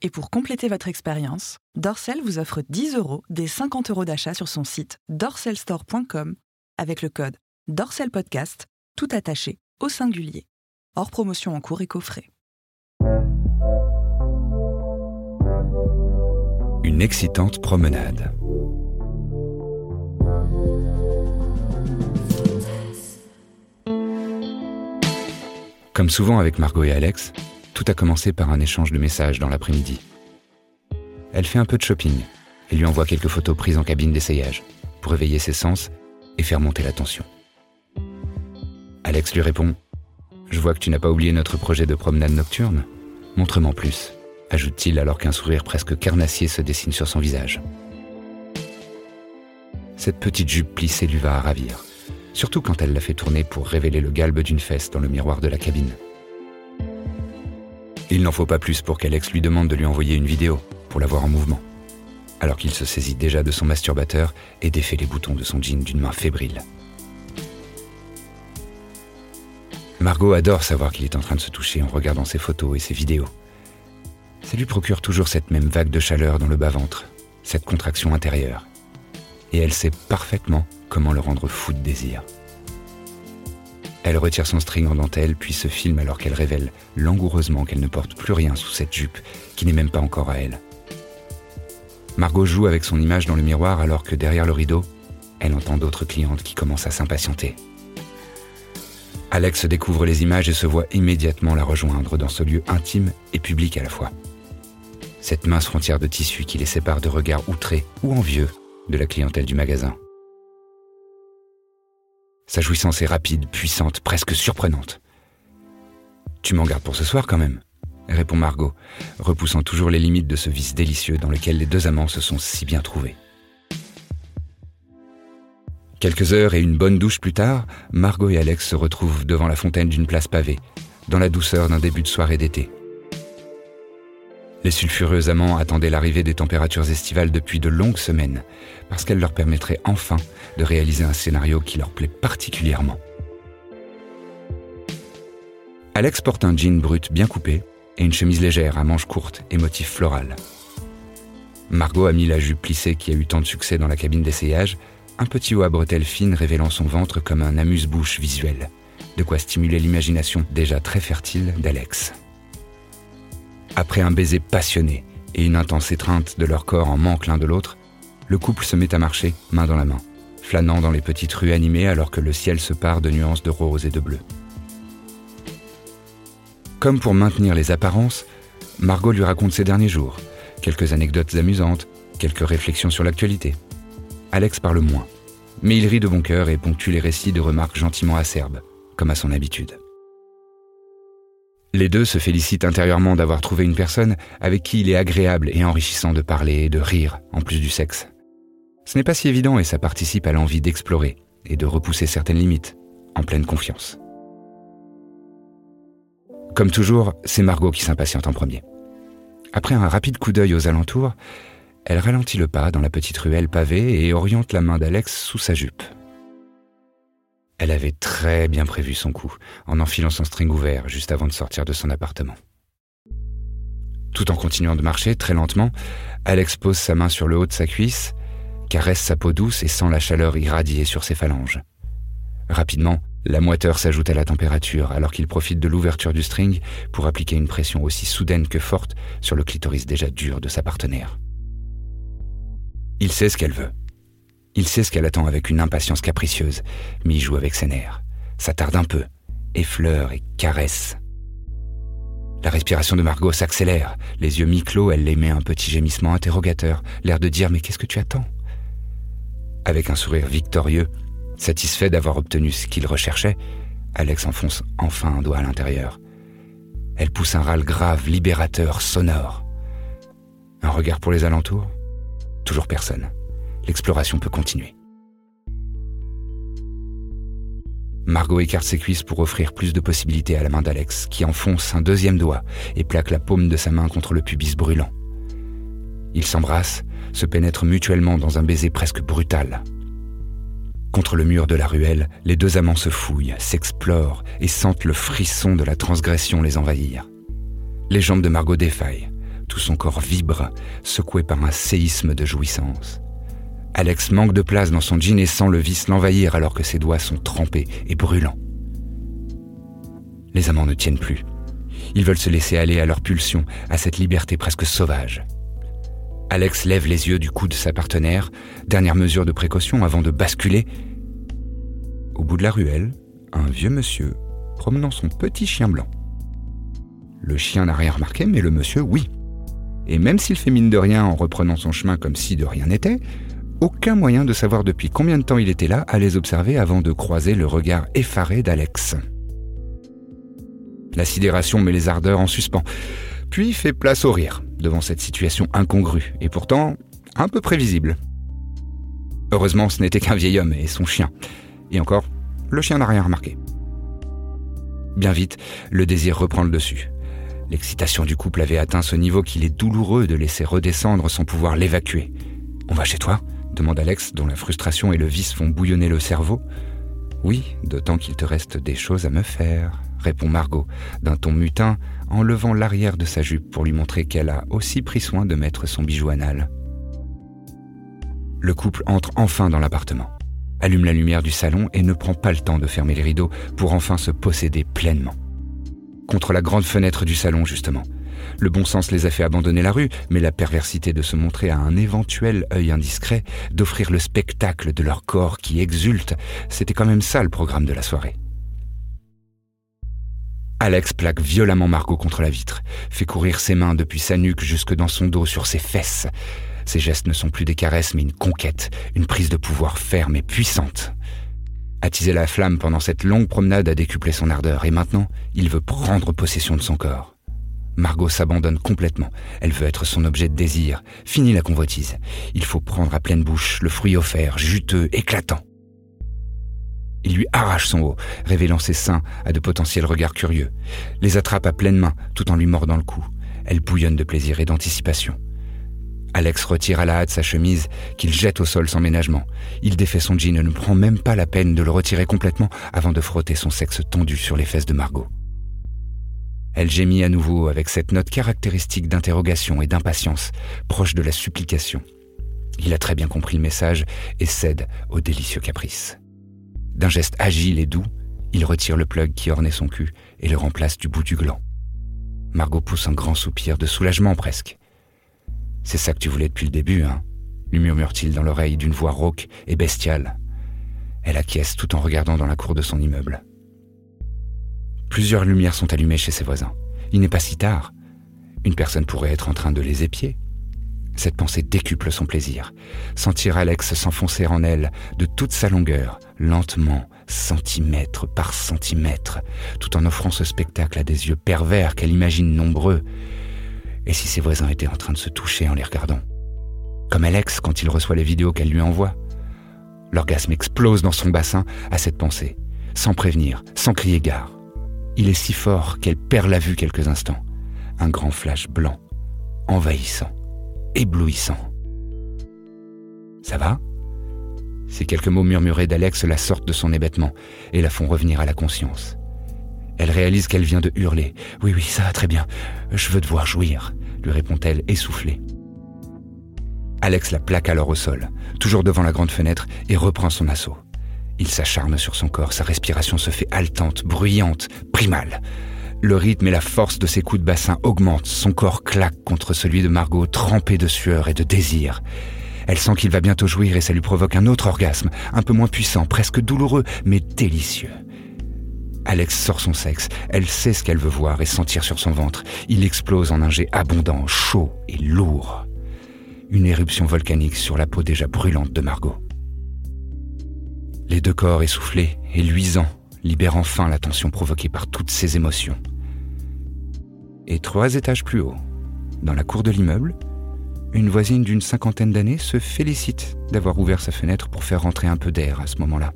Et pour compléter votre expérience, Dorsel vous offre 10 euros des 50 euros d'achat sur son site dorselstore.com avec le code DORSELPODCAST, tout attaché au singulier. Hors promotion en cours et coffret. Une excitante promenade. Comme souvent avec Margot et Alex, tout a commencé par un échange de messages dans l'après-midi. Elle fait un peu de shopping et lui envoie quelques photos prises en cabine d'essayage pour éveiller ses sens et faire monter la tension. Alex lui répond Je vois que tu n'as pas oublié notre projet de promenade nocturne. Montre-moi plus, ajoute-t-il alors qu'un sourire presque carnassier se dessine sur son visage. Cette petite jupe plissée lui va à ravir surtout quand elle l'a fait tourner pour révéler le galbe d'une fesse dans le miroir de la cabine. Il n'en faut pas plus pour qu'Alex lui demande de lui envoyer une vidéo pour la voir en mouvement, alors qu'il se saisit déjà de son masturbateur et défait les boutons de son jean d'une main fébrile. Margot adore savoir qu'il est en train de se toucher en regardant ses photos et ses vidéos. Ça lui procure toujours cette même vague de chaleur dans le bas-ventre, cette contraction intérieure. Et elle sait parfaitement comment le rendre fou de désir. Elle retire son string en dentelle, puis se filme alors qu'elle révèle langoureusement qu'elle ne porte plus rien sous cette jupe, qui n'est même pas encore à elle. Margot joue avec son image dans le miroir alors que derrière le rideau, elle entend d'autres clientes qui commencent à s'impatienter. Alex découvre les images et se voit immédiatement la rejoindre dans ce lieu intime et public à la fois. Cette mince frontière de tissu qui les sépare de regards outrés ou envieux de la clientèle du magasin. Sa jouissance est rapide, puissante, presque surprenante. Tu m'en gardes pour ce soir quand même, répond Margot, repoussant toujours les limites de ce vice délicieux dans lequel les deux amants se sont si bien trouvés. Quelques heures et une bonne douche plus tard, Margot et Alex se retrouvent devant la fontaine d'une place pavée, dans la douceur d'un début de soirée d'été. Les sulfureux amants attendaient l'arrivée des températures estivales depuis de longues semaines, parce qu'elle leur permettrait enfin de réaliser un scénario qui leur plaît particulièrement. Alex porte un jean brut bien coupé et une chemise légère à manches courtes et motif floral. Margot a mis la jupe plissée qui a eu tant de succès dans la cabine d'essayage, un petit haut à bretelles fines révélant son ventre comme un amuse-bouche visuel, de quoi stimuler l'imagination déjà très fertile d'Alex. Après un baiser passionné et une intense étreinte de leur corps en manque l'un de l'autre, le couple se met à marcher, main dans la main, flânant dans les petites rues animées alors que le ciel se pare de nuances de rose et de bleu. Comme pour maintenir les apparences, Margot lui raconte ses derniers jours, quelques anecdotes amusantes, quelques réflexions sur l'actualité. Alex parle moins, mais il rit de bon cœur et ponctue les récits de remarques gentiment acerbes, comme à son habitude. Les deux se félicitent intérieurement d'avoir trouvé une personne avec qui il est agréable et enrichissant de parler et de rire, en plus du sexe. Ce n'est pas si évident et ça participe à l'envie d'explorer et de repousser certaines limites, en pleine confiance. Comme toujours, c'est Margot qui s'impatiente en premier. Après un rapide coup d'œil aux alentours, elle ralentit le pas dans la petite ruelle pavée et oriente la main d'Alex sous sa jupe. Elle avait très bien prévu son coup, en enfilant son string ouvert juste avant de sortir de son appartement. Tout en continuant de marcher très lentement, Alex pose sa main sur le haut de sa cuisse, caresse sa peau douce et sent la chaleur irradier sur ses phalanges. Rapidement, la moiteur s'ajoute à la température alors qu'il profite de l'ouverture du string pour appliquer une pression aussi soudaine que forte sur le clitoris déjà dur de sa partenaire. Il sait ce qu'elle veut. Il sait ce qu'elle attend avec une impatience capricieuse, mais il joue avec ses nerfs. Ça tarde un peu, effleure et caresse. La respiration de Margot s'accélère, les yeux mi-clos, elle émet un petit gémissement interrogateur, l'air de dire Mais qu'est-ce que tu attends? Avec un sourire victorieux, satisfait d'avoir obtenu ce qu'il recherchait, Alex enfonce enfin un doigt à l'intérieur. Elle pousse un râle grave, libérateur, sonore. Un regard pour les alentours? Toujours personne l'exploration peut continuer. Margot écarte ses cuisses pour offrir plus de possibilités à la main d'Alex, qui enfonce un deuxième doigt et plaque la paume de sa main contre le pubis brûlant. Ils s'embrassent, se pénètrent mutuellement dans un baiser presque brutal. Contre le mur de la ruelle, les deux amants se fouillent, s'explorent et sentent le frisson de la transgression les envahir. Les jambes de Margot défaillent, Tout son corps vibre, secoué par un séisme de jouissance. Alex manque de place dans son jean et sent le vice l'envahir alors que ses doigts sont trempés et brûlants. Les amants ne tiennent plus. Ils veulent se laisser aller à leur pulsion, à cette liberté presque sauvage. Alex lève les yeux du cou de sa partenaire, dernière mesure de précaution avant de basculer. Au bout de la ruelle, un vieux monsieur promenant son petit chien blanc. Le chien n'a rien remarqué, mais le monsieur, oui. Et même s'il fait mine de rien en reprenant son chemin comme si de rien n'était, aucun moyen de savoir depuis combien de temps il était là à les observer avant de croiser le regard effaré d'Alex. La sidération met les ardeurs en suspens, puis fait place au rire devant cette situation incongrue et pourtant un peu prévisible. Heureusement, ce n'était qu'un vieil homme et son chien. Et encore, le chien n'a rien remarqué. Bien vite, le désir reprend le dessus. L'excitation du couple avait atteint ce niveau qu'il est douloureux de laisser redescendre sans pouvoir l'évacuer. On va chez toi? Demande Alex, dont la frustration et le vice font bouillonner le cerveau. Oui, d'autant qu'il te reste des choses à me faire, répond Margot, d'un ton mutin, en levant l'arrière de sa jupe pour lui montrer qu'elle a aussi pris soin de mettre son bijou anal. Le couple entre enfin dans l'appartement, allume la lumière du salon et ne prend pas le temps de fermer les rideaux pour enfin se posséder pleinement. Contre la grande fenêtre du salon, justement. Le bon sens les a fait abandonner la rue, mais la perversité de se montrer à un éventuel œil indiscret, d'offrir le spectacle de leur corps qui exulte, c'était quand même ça le programme de la soirée. Alex plaque violemment Margot contre la vitre, fait courir ses mains depuis sa nuque jusque dans son dos sur ses fesses. Ses gestes ne sont plus des caresses mais une conquête, une prise de pouvoir ferme et puissante. Attiser la flamme pendant cette longue promenade a décuplé son ardeur et maintenant, il veut prendre possession de son corps. Margot s'abandonne complètement. Elle veut être son objet de désir. Fini la convoitise. Il faut prendre à pleine bouche le fruit offert, juteux, éclatant. Il lui arrache son haut, révélant ses seins à de potentiels regards curieux, les attrape à pleine main tout en lui mordant le cou. Elle bouillonne de plaisir et d'anticipation. Alex retire à la hâte sa chemise, qu'il jette au sol sans ménagement. Il défait son jean et ne prend même pas la peine de le retirer complètement avant de frotter son sexe tendu sur les fesses de Margot. Elle gémit à nouveau avec cette note caractéristique d'interrogation et d'impatience, proche de la supplication. Il a très bien compris le message et cède au délicieux caprice. D'un geste agile et doux, il retire le plug qui ornait son cul et le remplace du bout du gland. Margot pousse un grand soupir de soulagement presque. C'est ça que tu voulais depuis le début, hein lui murmure-t-il dans l'oreille d'une voix rauque et bestiale. Elle acquiesce tout en regardant dans la cour de son immeuble. Plusieurs lumières sont allumées chez ses voisins. Il n'est pas si tard. Une personne pourrait être en train de les épier. Cette pensée décuple son plaisir. Sentir Alex s'enfoncer en elle de toute sa longueur, lentement, centimètre par centimètre, tout en offrant ce spectacle à des yeux pervers qu'elle imagine nombreux. Et si ses voisins étaient en train de se toucher en les regardant? Comme Alex quand il reçoit les vidéos qu'elle lui envoie. L'orgasme explose dans son bassin à cette pensée, sans prévenir, sans crier gare. Il est si fort qu'elle perd la vue quelques instants. Un grand flash blanc, envahissant éblouissant. Ça va? Ces quelques mots murmurés d'Alex la sortent de son hébétement et la font revenir à la conscience. Elle réalise qu'elle vient de hurler. Oui, oui, ça va très bien. Je veux te voir jouir, lui répond-elle essoufflée. Alex la plaque alors au sol, toujours devant la grande fenêtre, et reprend son assaut. Il s'acharne sur son corps, sa respiration se fait haletante, bruyante, primale. Le rythme et la force de ses coups de bassin augmentent, son corps claque contre celui de Margot, trempé de sueur et de désir. Elle sent qu'il va bientôt jouir et ça lui provoque un autre orgasme, un peu moins puissant, presque douloureux, mais délicieux. Alex sort son sexe, elle sait ce qu'elle veut voir et sentir sur son ventre. Il explose en un jet abondant, chaud et lourd. Une éruption volcanique sur la peau déjà brûlante de Margot. Les deux corps essoufflés et luisants libère enfin la tension provoquée par toutes ces émotions. Et trois étages plus haut, dans la cour de l'immeuble, une voisine d'une cinquantaine d'années se félicite d'avoir ouvert sa fenêtre pour faire rentrer un peu d'air à ce moment-là.